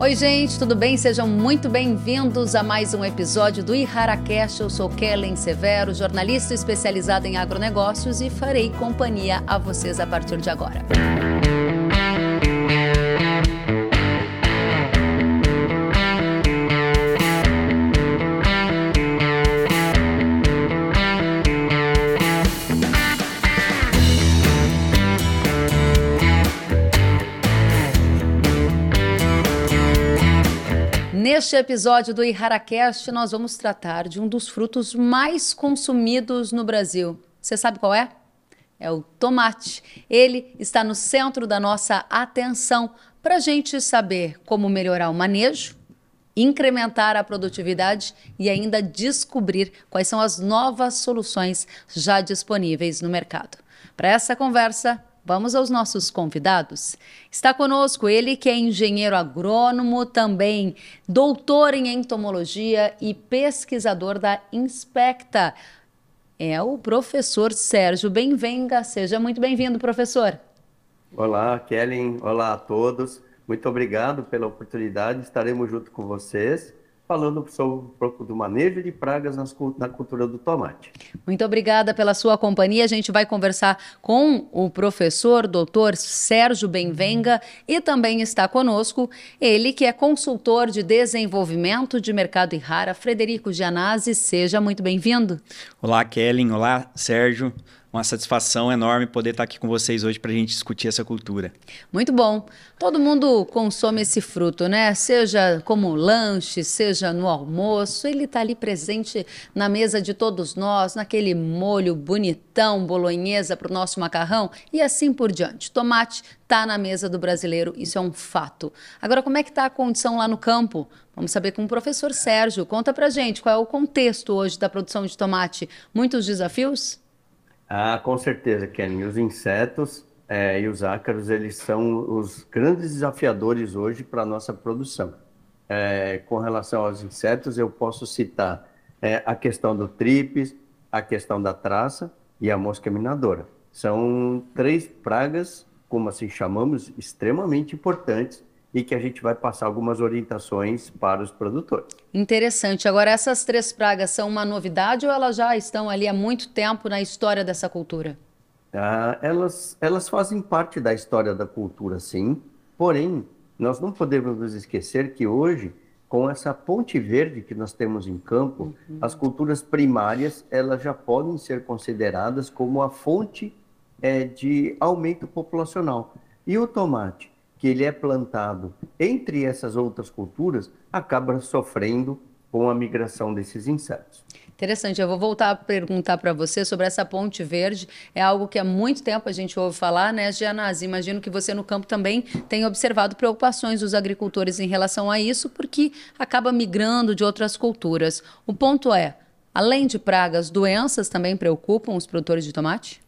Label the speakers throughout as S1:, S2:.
S1: Oi, gente, tudo bem? Sejam muito bem-vindos a mais um episódio do IharaCast. Eu sou Kellen Severo, jornalista especializada em agronegócios e farei companhia a vocês a partir de agora. Neste episódio do IharaCast, nós vamos tratar de um dos frutos mais consumidos no Brasil. Você sabe qual é? É o tomate. Ele está no centro da nossa atenção para a gente saber como melhorar o manejo, incrementar a produtividade e ainda descobrir quais são as novas soluções já disponíveis no mercado. Para essa conversa, Vamos aos nossos convidados. Está conosco ele que é engenheiro agrônomo, também doutor em entomologia e pesquisador da Inspecta. É o professor Sérgio Benvenga. Seja muito bem-vindo, professor.
S2: Olá, Kellen. Olá a todos. Muito obrigado pela oportunidade. Estaremos junto com vocês falando sobre um pouco do manejo de pragas nas, na cultura do tomate.
S1: Muito obrigada pela sua companhia. A gente vai conversar com o professor doutor Sérgio Benvenga e também está conosco ele que é consultor de desenvolvimento de mercado e rara, Frederico Gianazzi. Seja muito bem-vindo.
S3: Olá, Kellen. Olá, Sérgio uma satisfação enorme poder estar aqui com vocês hoje para a gente discutir essa cultura.
S1: Muito bom. Todo mundo consome esse fruto, né? Seja como lanche, seja no almoço, ele está ali presente na mesa de todos nós, naquele molho bonitão, bolonhesa para o nosso macarrão e assim por diante. Tomate está na mesa do brasileiro, isso é um fato. Agora, como é que está a condição lá no campo? Vamos saber com o professor Sérgio. Conta para gente qual é o contexto hoje da produção de tomate. Muitos desafios?
S2: Ah, com certeza, Kenny. Os insetos é, e os ácaros, eles são os grandes desafiadores hoje para a nossa produção. É, com relação aos insetos, eu posso citar é, a questão do tripes, a questão da traça e a mosca minadora. São três pragas, como assim chamamos, extremamente importantes e que a gente vai passar algumas orientações para os produtores.
S1: Interessante. Agora, essas três pragas são uma novidade ou elas já estão ali há muito tempo na história dessa cultura?
S2: Ah, elas, elas fazem parte da história da cultura, sim. Porém, nós não podemos nos esquecer que hoje, com essa ponte verde que nós temos em campo, uhum. as culturas primárias elas já podem ser consideradas como a fonte é, de aumento populacional. E o tomate? Que ele é plantado entre essas outras culturas, acaba sofrendo com a migração desses insetos.
S1: Interessante. Eu vou voltar a perguntar para você sobre essa ponte verde. É algo que há muito tempo a gente ouve falar, né, Gianazzi? Imagino que você no campo também tem observado preocupações dos agricultores em relação a isso, porque acaba migrando de outras culturas. O ponto é, além de pragas, doenças também preocupam os produtores de tomate?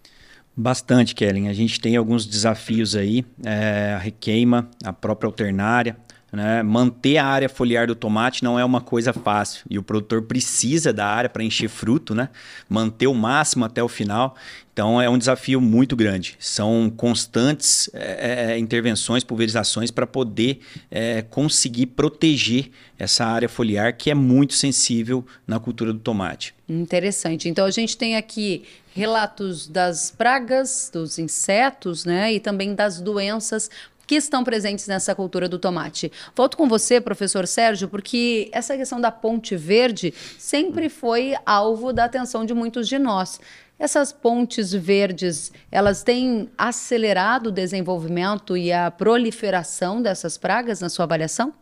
S3: Bastante, Kellen. A gente tem alguns desafios aí, é, a requeima, a própria alternária. Né? Manter a área foliar do tomate não é uma coisa fácil e o produtor precisa da área para encher fruto, né? manter o máximo até o final. Então é um desafio muito grande. São constantes é, é, intervenções, pulverizações para poder é, conseguir proteger essa área foliar que é muito sensível na cultura do tomate.
S1: Interessante. Então a gente tem aqui relatos das pragas, dos insetos, né, e também das doenças que estão presentes nessa cultura do tomate. Volto com você, professor Sérgio, porque essa questão da ponte verde sempre foi alvo da atenção de muitos de nós. Essas pontes verdes, elas têm acelerado o desenvolvimento e a proliferação dessas pragas na sua avaliação?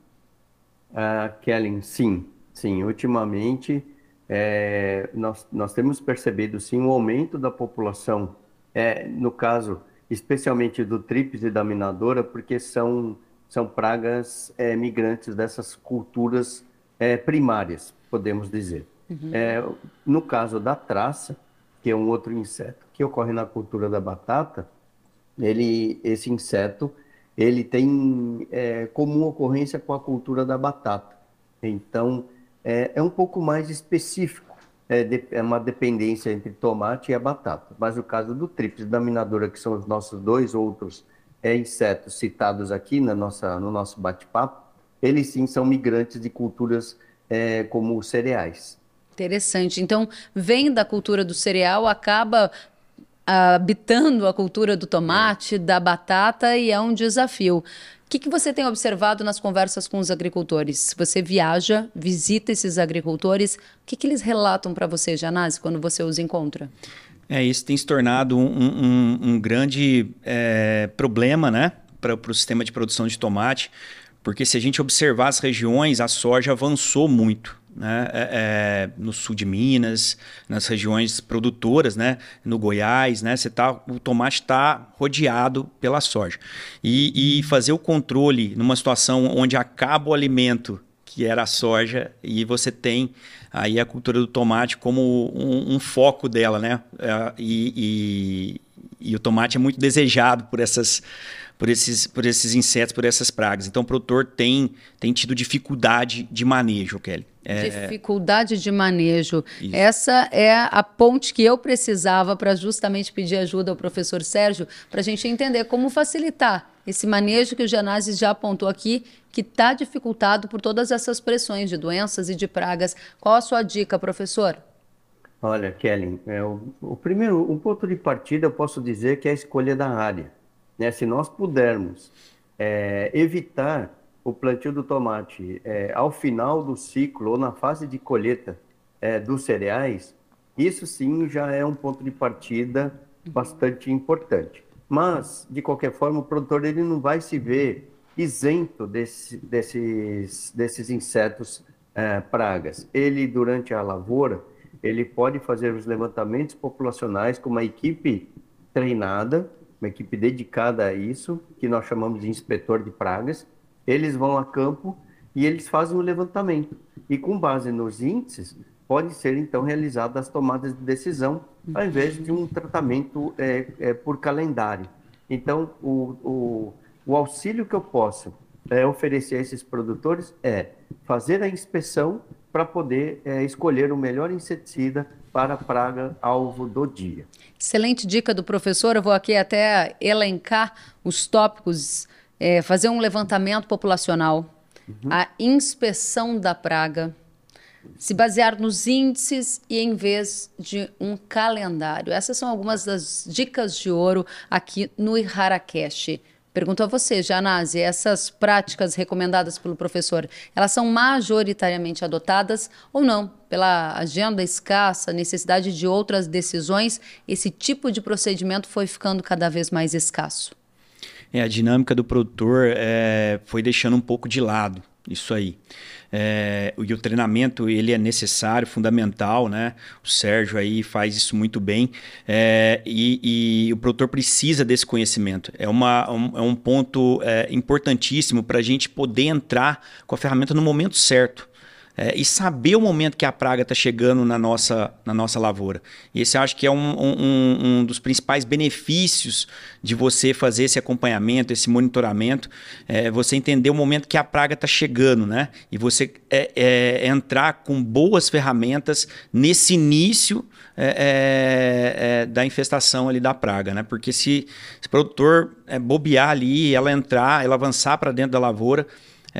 S2: Uh, Kellen, sim, sim. Ultimamente, é, nós, nós temos percebido sim um aumento da população, é, no caso especialmente do tríplice e da minadora, porque são, são pragas é, migrantes dessas culturas é, primárias, podemos dizer. Uhum. É, no caso da traça, que é um outro inseto que ocorre na cultura da batata, ele, esse inseto ele tem é, comum ocorrência com a cultura da batata. Então, é, é um pouco mais específico. É, de, é, uma dependência entre tomate e a batata. Mas o caso do tríplice da minadora, que são os nossos dois outros é, insetos citados aqui na nossa, no nosso bate-papo, eles sim são migrantes de culturas é, como cereais.
S1: Interessante. Então, vem da cultura do cereal, acaba habitando a cultura do tomate, da batata e é um desafio. O que, que você tem observado nas conversas com os agricultores? Você viaja, visita esses agricultores, o que, que eles relatam para você, Janase, quando você os encontra?
S3: É, isso tem se tornado um, um, um grande é, problema né, para o sistema de produção de tomate, porque se a gente observar as regiões, a soja avançou muito né, é, é, no sul de Minas, nas regiões produtoras, né, no Goiás, né, você tá, o tomate está rodeado pela soja. E, e fazer o controle numa situação onde acaba o alimento, que era a soja, e você tem aí a cultura do tomate como um, um foco dela, né? É, e, e, e o tomate é muito desejado por essas por esses, por esses insetos, por essas pragas. Então o produtor tem, tem tido dificuldade de manejo, Kelly.
S1: É... Dificuldade de manejo. Isso. Essa é a ponte que eu precisava para justamente pedir ajuda ao professor Sérgio, para a gente entender como facilitar esse manejo que o Janases já apontou aqui, que está dificultado por todas essas pressões de doenças e de pragas. Qual a sua dica, professor?
S2: Olha, Kelly, é, o, o primeiro, um ponto de partida eu posso dizer que é a escolha da área. Né? Se nós pudermos é, evitar o plantio do tomate é, ao final do ciclo ou na fase de colheita é, dos cereais, isso sim já é um ponto de partida bastante importante. Mas, de qualquer forma, o produtor ele não vai se ver isento desse, desses, desses insetos é, pragas. Ele, durante a lavoura, ele pode fazer os levantamentos populacionais com uma equipe treinada uma equipe dedicada a isso, que nós chamamos de inspetor de pragas. Eles vão a campo e eles fazem o um levantamento. E com base nos índices, pode ser então realizada as tomadas de decisão, ao invés de um tratamento é, é, por calendário. Então, o, o, o auxílio que eu posso é, oferecer a esses produtores é fazer a inspeção para poder é, escolher o melhor inseticida para a praga alvo do dia.
S1: Excelente dica do professor. Eu vou aqui até elencar os tópicos, é, fazer um levantamento populacional, uhum. a inspeção da praga, se basear nos índices e em vez de um calendário. Essas são algumas das dicas de ouro aqui no Iharacast. Pergunto a você, Janase, essas práticas recomendadas pelo professor, elas são majoritariamente adotadas ou não? Pela agenda escassa, necessidade de outras decisões, esse tipo de procedimento foi ficando cada vez mais escasso?
S3: É, a dinâmica do produtor é, foi deixando um pouco de lado isso aí. É, e o treinamento ele é necessário, fundamental, né? O Sérgio aí faz isso muito bem é, e, e, o produtor precisa desse conhecimento. É, uma, um, é um ponto é, importantíssimo para a gente poder entrar com a ferramenta no momento certo é, e saber o momento que a praga está chegando na nossa, na nossa lavoura. E esse acho que é um, um, um, dos principais benefícios de você fazer esse acompanhamento, esse monitoramento, é você entender o momento que a praga está chegando, né? E você é, é, entrar com boas ferramentas nesse início é, é, da infestação ali da praga, né? Porque se, se o produtor bobear ali, ela entrar, ela avançar para dentro da lavoura,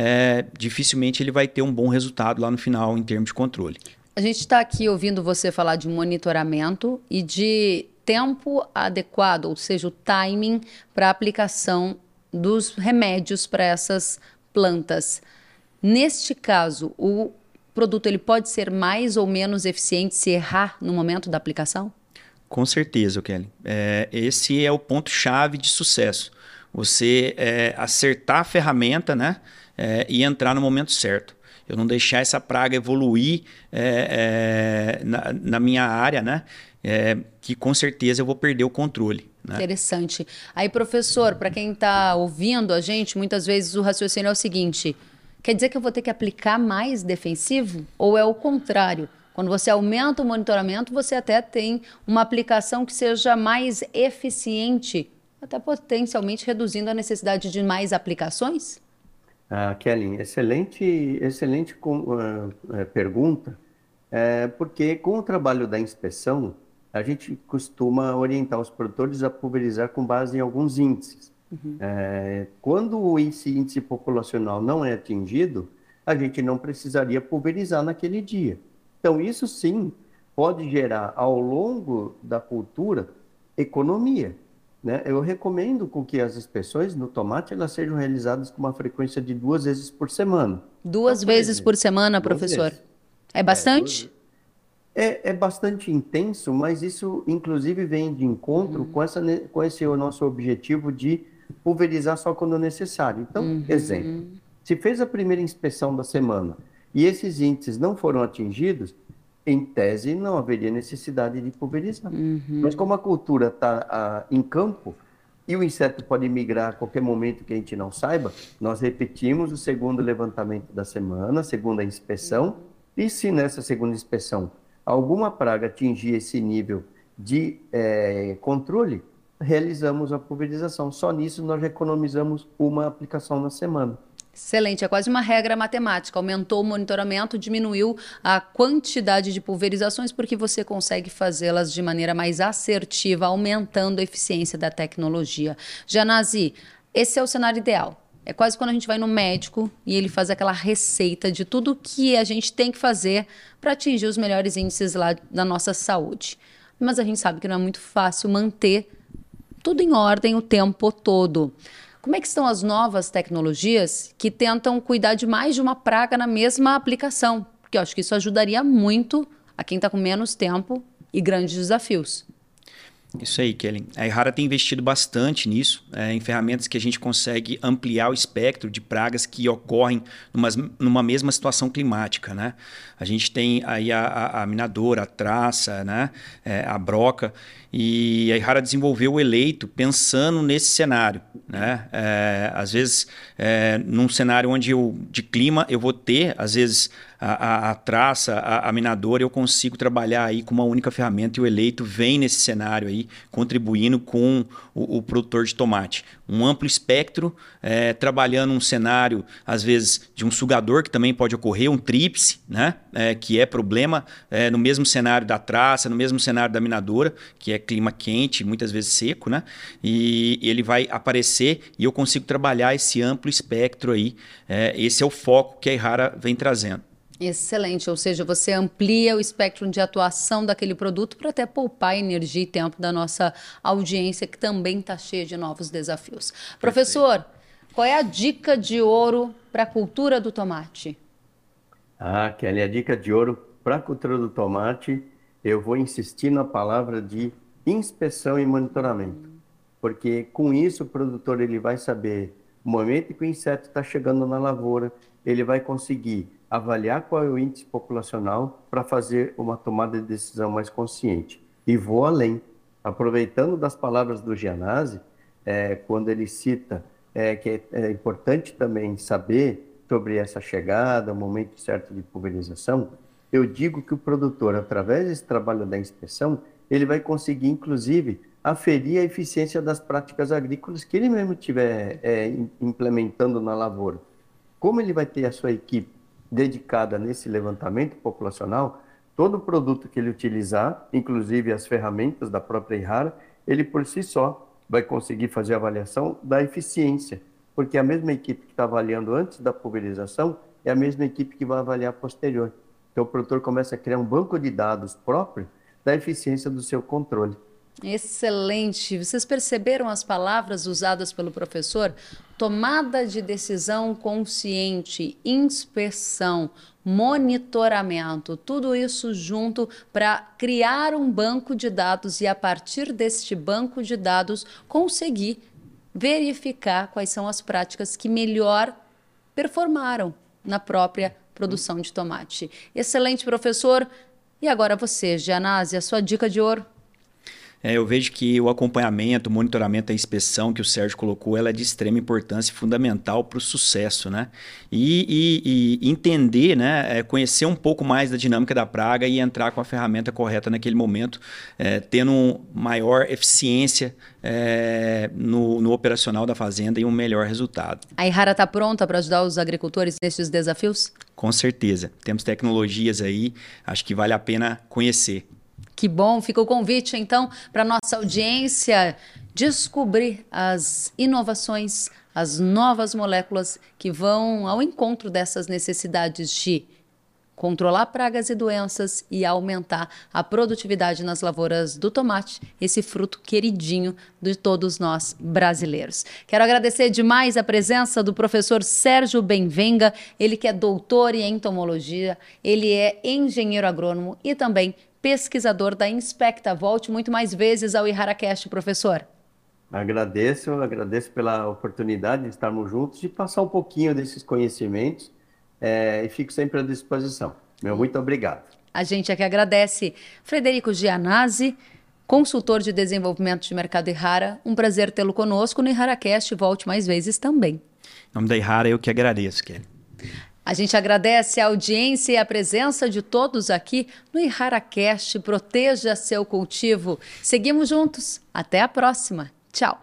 S3: é, dificilmente ele vai ter um bom resultado lá no final em termos de controle.
S1: A gente está aqui ouvindo você falar de monitoramento e de tempo adequado, ou seja, o timing para a aplicação dos remédios para essas plantas. Neste caso, o produto ele pode ser mais ou menos eficiente se errar no momento da aplicação?
S3: Com certeza, Kelly. É, esse é o ponto-chave de sucesso. Você é, acertar a ferramenta, né? é, e entrar no momento certo. Eu não deixar essa praga evoluir é, é, na, na, minha área, né? É, que com certeza eu vou perder o controle. Né?
S1: Interessante. Aí, professor, para quem está ouvindo a gente, muitas vezes o raciocínio é o seguinte: quer dizer que eu vou ter que aplicar mais defensivo? Ou é o contrário? Quando você aumenta o monitoramento, você até tem uma aplicação que seja mais eficiente, até potencialmente reduzindo a necessidade de mais aplicações?
S2: Ah, Kelly, excelente, excelente uh, pergunta, é, porque com o trabalho da inspeção, a gente costuma orientar os produtores a pulverizar com base em alguns índices. Uhum. É, quando esse índice populacional não é atingido, a gente não precisaria pulverizar naquele dia. Então, isso sim pode gerar, ao longo da cultura, economia. Né? Eu recomendo com que as inspeções no tomate elas sejam realizadas com uma frequência de duas vezes por semana.
S1: Duas então, vezes por semana, professor? É bastante?
S2: É, é, é, bastante intenso, mas isso inclusive vem de encontro uhum. com, essa, com esse o nosso objetivo de pulverizar só quando necessário. Então, uhum. exemplo, se fez a primeira inspeção da semana e esses índices não foram atingidos, em tese não haveria necessidade de pulverizar. Uhum. Mas como a cultura está em campo e o inseto pode migrar a qualquer momento que a gente não saiba, nós repetimos o segundo levantamento da semana, segunda inspeção, e se nessa segunda inspeção alguma praga atingir esse nível de é, controle, realizamos a pulverização. Só nisso nós economizamos uma aplicação na semana.
S1: Excelente, é quase uma regra matemática. Aumentou o monitoramento, diminuiu a quantidade de pulverizações, porque você consegue fazê-las de maneira mais assertiva, aumentando a eficiência da tecnologia. Janazi, esse é o cenário ideal. É quase quando a gente vai no médico e ele faz aquela receita de tudo que a gente tem que fazer para atingir os melhores índices lá da nossa saúde. Mas a gente sabe que não é muito fácil manter tudo em ordem o tempo todo. Como é que estão as novas tecnologias que tentam cuidar de mais de uma praga na mesma aplicação? Porque eu acho que isso ajudaria muito a quem está com menos tempo e grandes desafios.
S3: Isso aí, Kellen. A Errara tem investido bastante nisso, é, em ferramentas que a gente consegue ampliar o espectro de pragas que ocorrem numa, numa mesma situação climática. Né? A gente tem aí a, a, a minadora, a traça, né? É, a broca, e a Errara desenvolveu o eleito pensando nesse cenário. Né? É, às vezes, é, num cenário onde eu, de clima, eu vou ter, às vezes, a, a, a traça, a, a, minadora, eu consigo trabalhar aí com uma única ferramenta e o eleito vem nesse cenário aí, contribuindo com o, o produtor de tomate. Um amplo espectro, é, trabalhando um cenário, às vezes, de um sugador, que também pode ocorrer, um tríplice, né? É, que é problema é, no mesmo cenário da traça, no mesmo cenário da minadora, que é clima quente, muitas vezes seco, né? E ele vai aparecer e eu consigo trabalhar esse amplo espectro aí. É, esse é o foco que a Errara vem trazendo.
S1: Excelente, ou seja, você amplia o espectro de atuação daquele produto para até poupar energia e tempo da nossa audiência, que também está cheia de novos desafios. Perfeito. Professor, qual é a dica de ouro para a cultura do tomate?
S2: Ah, Kelly, a dica de ouro para a cultura do tomate, eu vou insistir na palavra de inspeção e monitoramento. Porque com isso o produtor ele vai saber o momento que o inseto está chegando na lavoura, ele vai conseguir avaliar qual é o índice populacional para fazer uma tomada de decisão mais consciente. E vou além, aproveitando das palavras do Gianazzi, é, quando ele cita é, que é, é importante também saber sobre essa chegada, o momento certo de pulverização, eu digo que o produtor, através desse trabalho da inspeção, ele vai conseguir, inclusive, aferir a eficiência das práticas agrícolas que ele mesmo estiver é, implementando na lavoura. Como ele vai ter a sua equipe dedicada nesse levantamento populacional, todo produto que ele utilizar, inclusive as ferramentas da própria IRARA, ele por si só vai conseguir fazer a avaliação da eficiência, porque a mesma equipe que está avaliando antes da pulverização é a mesma equipe que vai avaliar posterior. Então o produtor começa a criar um banco de dados próprio da eficiência do seu controle.
S1: Excelente. Vocês perceberam as palavras usadas pelo professor? Tomada de decisão consciente, inspeção, monitoramento, tudo isso junto para criar um banco de dados e, a partir deste banco de dados, conseguir verificar quais são as práticas que melhor performaram na própria produção de tomate. Excelente, professor. E agora você, Gianazzi, a sua dica de ouro?
S3: É, eu vejo que o acompanhamento, o monitoramento, a inspeção que o Sérgio colocou, ela é de extrema importância e fundamental para o sucesso, né? E, e, e, entender, né? É conhecer um pouco mais da dinâmica da praga e entrar com a ferramenta correta naquele momento, é, tendo maior eficiência é, no, no, operacional da fazenda e um melhor resultado.
S1: A Ihara está pronta para ajudar os agricultores nesses desafios?
S3: Com certeza. Temos tecnologias aí, acho que vale a pena conhecer.
S1: Que bom, fica o convite então para nossa audiência descobrir as inovações, as novas moléculas que vão ao encontro dessas necessidades de controlar pragas e doenças e aumentar a produtividade nas lavouras do tomate, esse fruto queridinho de todos nós brasileiros. Quero agradecer demais a presença do professor Sérgio Benvenga, ele que é doutor em entomologia, ele é engenheiro agrônomo e também pesquisador da Inspecta. Volte muito mais vezes ao IharaCast, professor.
S2: Agradeço, agradeço pela oportunidade de estarmos juntos e passar um pouquinho desses conhecimentos é, e fico sempre à disposição. Meu muito obrigado.
S1: A gente é que agradece. Frederico Gianazzi, consultor de desenvolvimento de mercado Ihara, um prazer tê-lo conosco no IharaCast. Volte mais vezes também.
S3: Em nome da Ihara, eu que agradeço, Kelly.
S1: A gente agradece a audiência e a presença de todos aqui no IharaCast. Proteja seu cultivo. Seguimos juntos. Até a próxima. Tchau.